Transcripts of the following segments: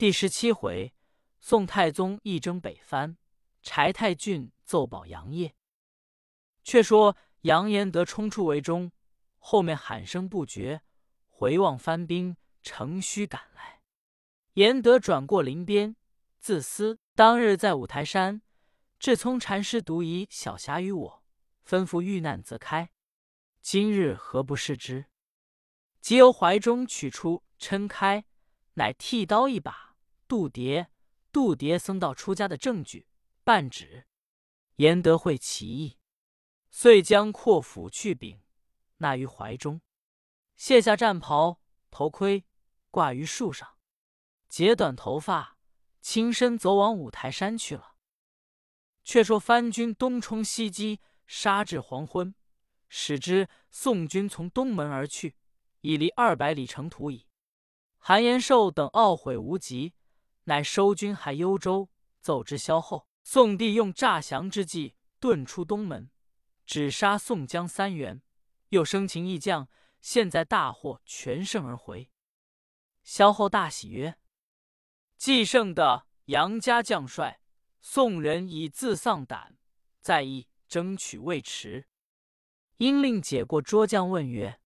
第十七回，宋太宗一征北藩，柴太俊奏保杨业。却说杨延德冲出围中，后面喊声不绝，回望番兵乘虚赶来。延德转过林边，自思当日在五台山，智聪禅师独遗小匣于我，吩咐遇难则开。今日何不试之？即由怀中取出抻开，乃剃刀一把。度牒，度牒僧道出家的证据，半纸。严德惠其意，遂将阔斧去柄，纳于怀中，卸下战袍、头盔，挂于树上，截短头发，轻身走往五台山去了。却说藩军东冲西击，杀至黄昏，使之宋军从东门而去，已离二百里程途矣。韩延寿等懊悔无极。乃收军还幽州，奏之萧后。宋帝用诈降之计，遁出东门，只杀宋江三员，又生擒义将，现在大获全胜而回。萧后大喜曰：“继胜的杨家将帅，宋人已自丧胆，在意争取未迟。”因令解过捉将，问曰：“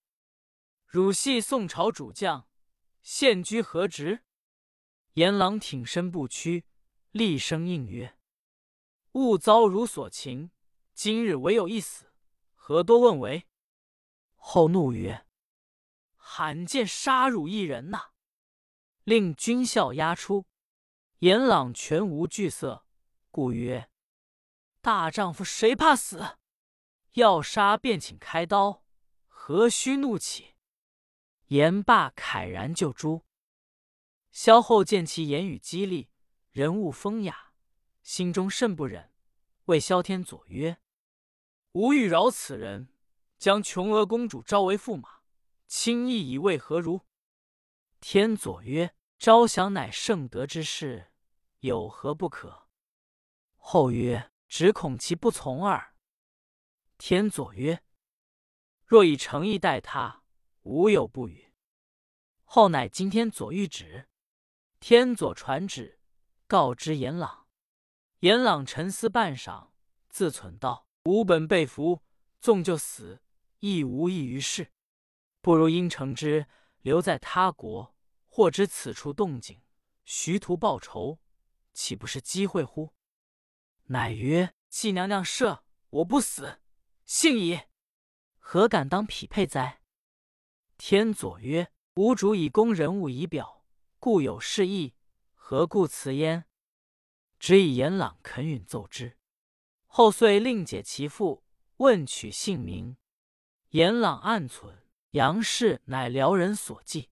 汝系宋朝主将，现居何职？”阎郎挺身不屈，厉声应曰：“勿遭汝所擒，今日唯有一死，何多问为？”后怒曰：“罕见杀汝一人呐！”令军校押出。阎朗全无惧色，故曰：“大丈夫谁怕死？要杀便请开刀，何须怒起？”言罢，慨然就诛。萧后见其言语激励，人物风雅，心中甚不忍，谓萧天佐曰：“吾欲饶此人，将琼娥公主招为驸马，轻易以为何如？”天佐曰：“招降乃圣德之事，有何不可？”后曰：“只恐其不从耳。”天佐曰：“若以诚意待他，无有不与。”后乃今天左谕旨。天佐传旨，告知严朗。严朗沉思半晌，自忖道：“吾本被俘，纵就死，亦无益于事。不如应承之，留在他国，或知此处动静，徐图报仇，岂不是机会乎？”乃曰：“季娘娘赦，我不死，幸矣。何敢当匹配哉？”天佐曰：“吾主以公人物仪表。”故有示意，何故辞焉？只以严朗肯允奏之。后遂令解其父，问取姓名。严朗暗存杨氏乃辽人所寄，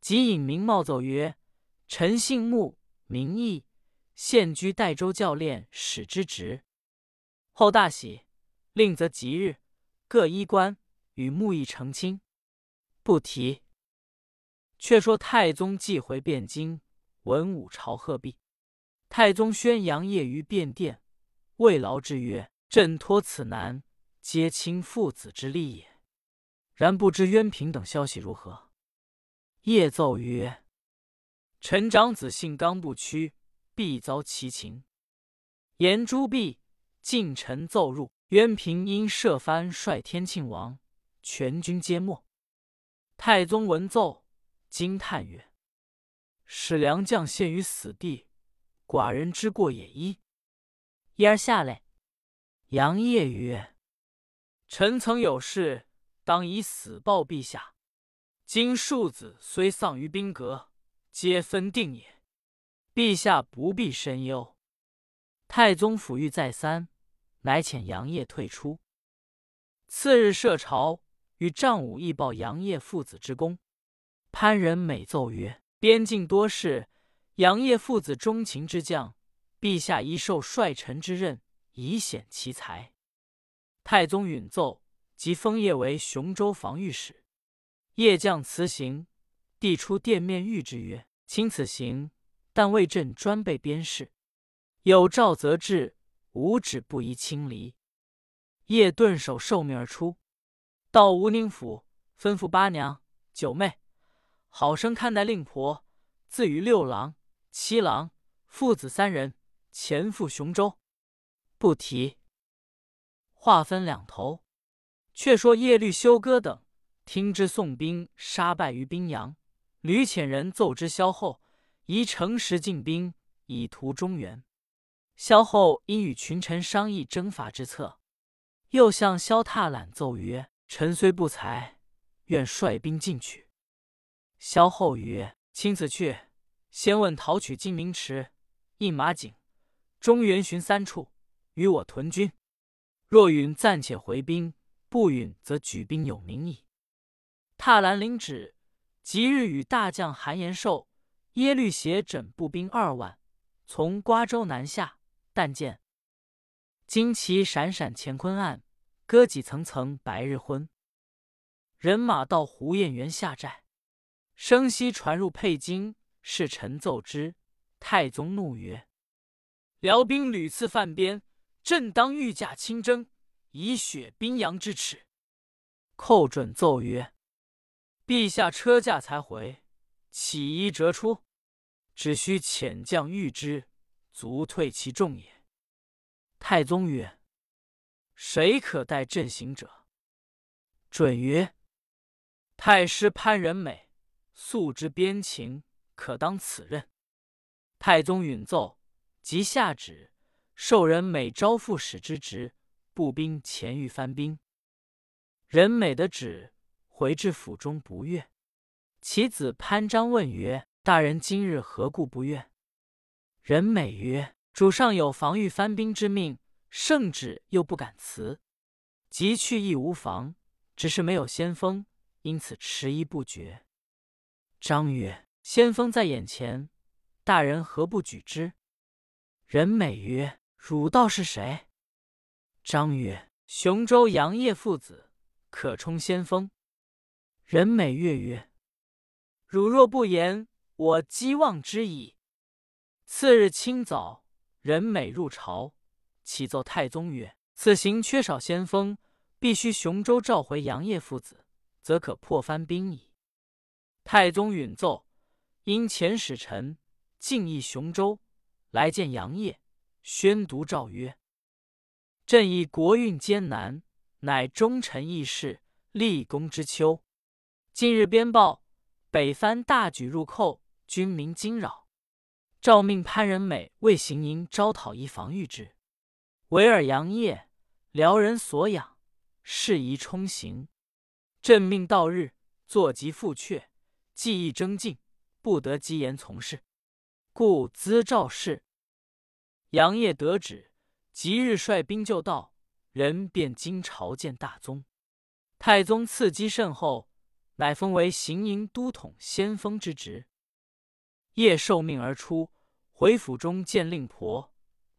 即引名冒奏曰：“臣姓穆，名义，现居代州教练使之职。”后大喜，令择吉日，各衣冠与穆义成亲。不提。却说太宗既回汴京，文武朝贺毕。太宗宣杨业于便殿，慰劳之曰：“朕托此难，皆亲父子之力也。然不知渊平等消息如何？”夜奏曰：“臣长子性刚不屈，必遭其情。”言诸毕，近臣奏入：渊平因设藩，率天庆王，全军皆没。太宗闻奏。惊叹曰：“使良将陷于死地，寡人之过也一。”一儿下来。杨业曰：“臣曾有事，当以死报陛下。今庶子虽丧于兵革，皆分定也。陛下不必深忧。”太宗抚谕再三，乃遣杨业退出。次日设朝，与丈武亦报杨业父子之功。潘仁美奏曰：“边境多事，杨业父子忠勤之将，陛下宜受帅臣之任，以显其才。”太宗允奏，即封业为雄州防御使。叶将辞行，递出殿面谕之曰：“卿此行，但为朕专备边事，有诏则至，无旨不宜轻离。”叶顿首受命而出，到吴宁府，吩咐八娘九妹。好生看待令婆，自与六郎七郎父子三人前赴雄州。不提。话分两头，却说耶律休哥等听知宋兵杀败于宾阳，吕遣人奏之萧后，宜乘时进兵，以图中原。萧后因与群臣商议征伐之策，又向萧挞懒奏曰：“臣虽不才，愿率兵进取。”萧后曰：“卿此去，先问讨取金明池、印马井、中原寻三处，与我屯军。”若允暂且回兵，不允则举兵有名矣。踏兰领旨，即日与大将韩延寿、耶律协整步兵二万，从瓜州南下。但见旌旗闪闪乾坤暗，戈戟层层白日昏。人马到胡彦元下寨，声息传入沛金，是臣奏之。太宗怒曰：“辽兵屡次犯边。”朕当御驾亲征，以雪宾阳之耻。寇准奏曰：“陛下车驾才回，岂宜折出？只需遣将御之，足退其众也。”太宗曰：“谁可代朕行者？”准曰：“太师潘仁美素知边情，可当此任。”太宗允奏，即下旨。受人每招副使之职，步兵前御番兵。人美的旨回至府中不悦，其子潘璋问曰：“大人今日何故不悦？”人美曰：“主上有防御番兵之命，圣旨又不敢辞，即去亦无妨，只是没有先锋，因此迟疑不决。”张曰：“先锋在眼前，大人何不举之？”人美曰：汝道是谁？张曰：“雄州杨业父子，可充先锋。”人美悦曰：“汝若不言，我击望之矣。”次日清早，人美入朝，启奏太宗曰：“此行缺少先锋，必须雄州召回杨业父子，则可破番兵矣。”太宗允奏，因遣使臣进诣雄州，来见杨业。宣读诏曰：“朕以国运艰难，乃忠臣义士，立功之秋。近日边报北藩大举入寇，军民惊扰。诏命潘仁美为行营招讨一防御之。唯尔杨业，辽人所养，适宜冲行。朕命到日坐即复阙，技艺征进，不得积言从事，故兹诏事。”杨业得旨，即日率兵就到，人便经朝见大宗。太宗赐机甚厚，乃封为行营都统先锋之职。夜受命而出，回府中见令婆。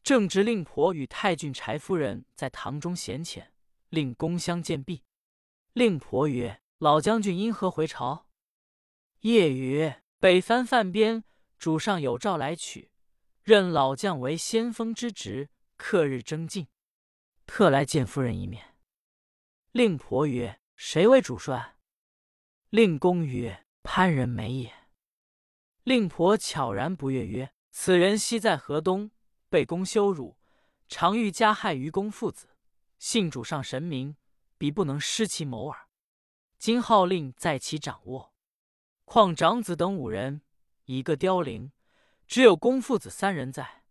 正值令婆与太俊柴夫人在堂中闲浅，令公相见毕。令婆曰：“老将军因何回朝？”夜雨：“北藩犯边，主上有诏来取。”任老将为先锋之职，克日征进，特来见夫人一面。令婆曰：“谁为主帅？”令公曰：“潘仁美也。”令婆悄然不悦曰：“此人昔在河东，被公羞辱，常欲加害于公父子。信主上神明，必不能失其谋耳。今号令在其掌握，况长子等五人，一个凋零。”只有公父子三人在，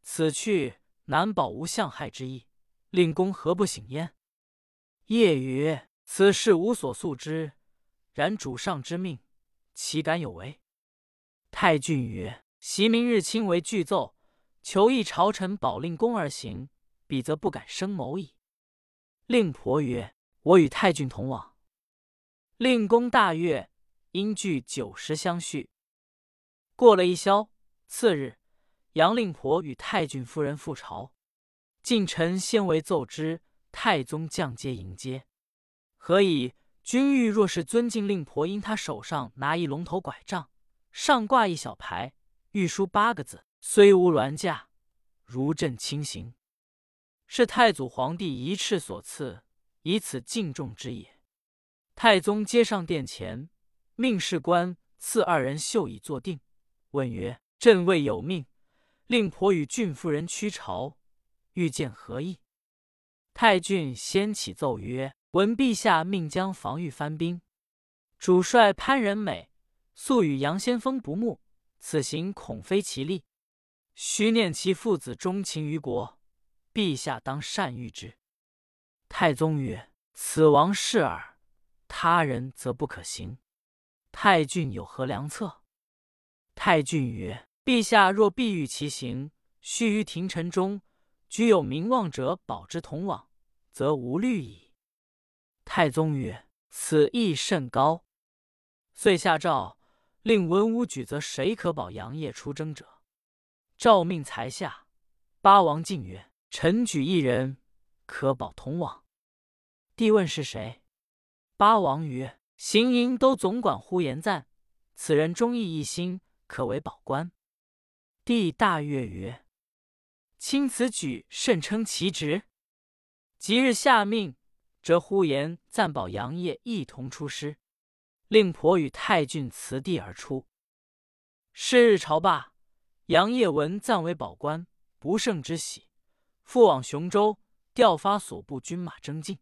此去难保无相害之意。令公何不醒焉？夜曰：“此事无所诉之，然主上之命，岂敢有违？”太俊曰：“袭明日亲为具奏，求一朝臣保令公而行，彼则不敢生谋矣。”令婆曰：“我与太俊同往。”令公大悦，因具酒食相叙。过了一宵。次日，杨令婆与太俊夫人复朝，近臣先为奏之，太宗降阶迎接。何以君欲若是尊敬令婆，因他手上拿一龙头拐杖，上挂一小牌，御书八个字：“虽无銮驾，如朕亲行。”是太祖皇帝一敕所赐，以此敬重之也。太宗接上殿前，命士官赐二人绣椅坐定，问曰：朕未有命，令婆与郡夫人驱朝，欲见何意？”太俊先起奏曰：“闻陛下命将防御番兵，主帅潘仁美素与杨先锋不睦，此行恐非其利。须念其父子忠情于国，陛下当善谕之。”太宗曰：“此王是耳，他人则不可行。太俊有何良策？”太俊曰：“陛下若必欲其行，须于廷臣中举有名望者保之同往，则无虑矣。”太宗曰：“此意甚高。”遂下诏令文武举则谁可保杨业出征者。诏命才下，八王进曰：“臣举一人。”可保同往。帝问是谁？八王曰：“行营都总管呼延赞，此人忠义一心，可为保官。”帝大悦曰：“卿此举甚称其职。”即日下命，折呼延赞保杨业一同出师，令婆与太俊辞帝而出。是日朝罢，杨业闻赞为保官，不胜之喜，复往雄州。调发所部军马征进。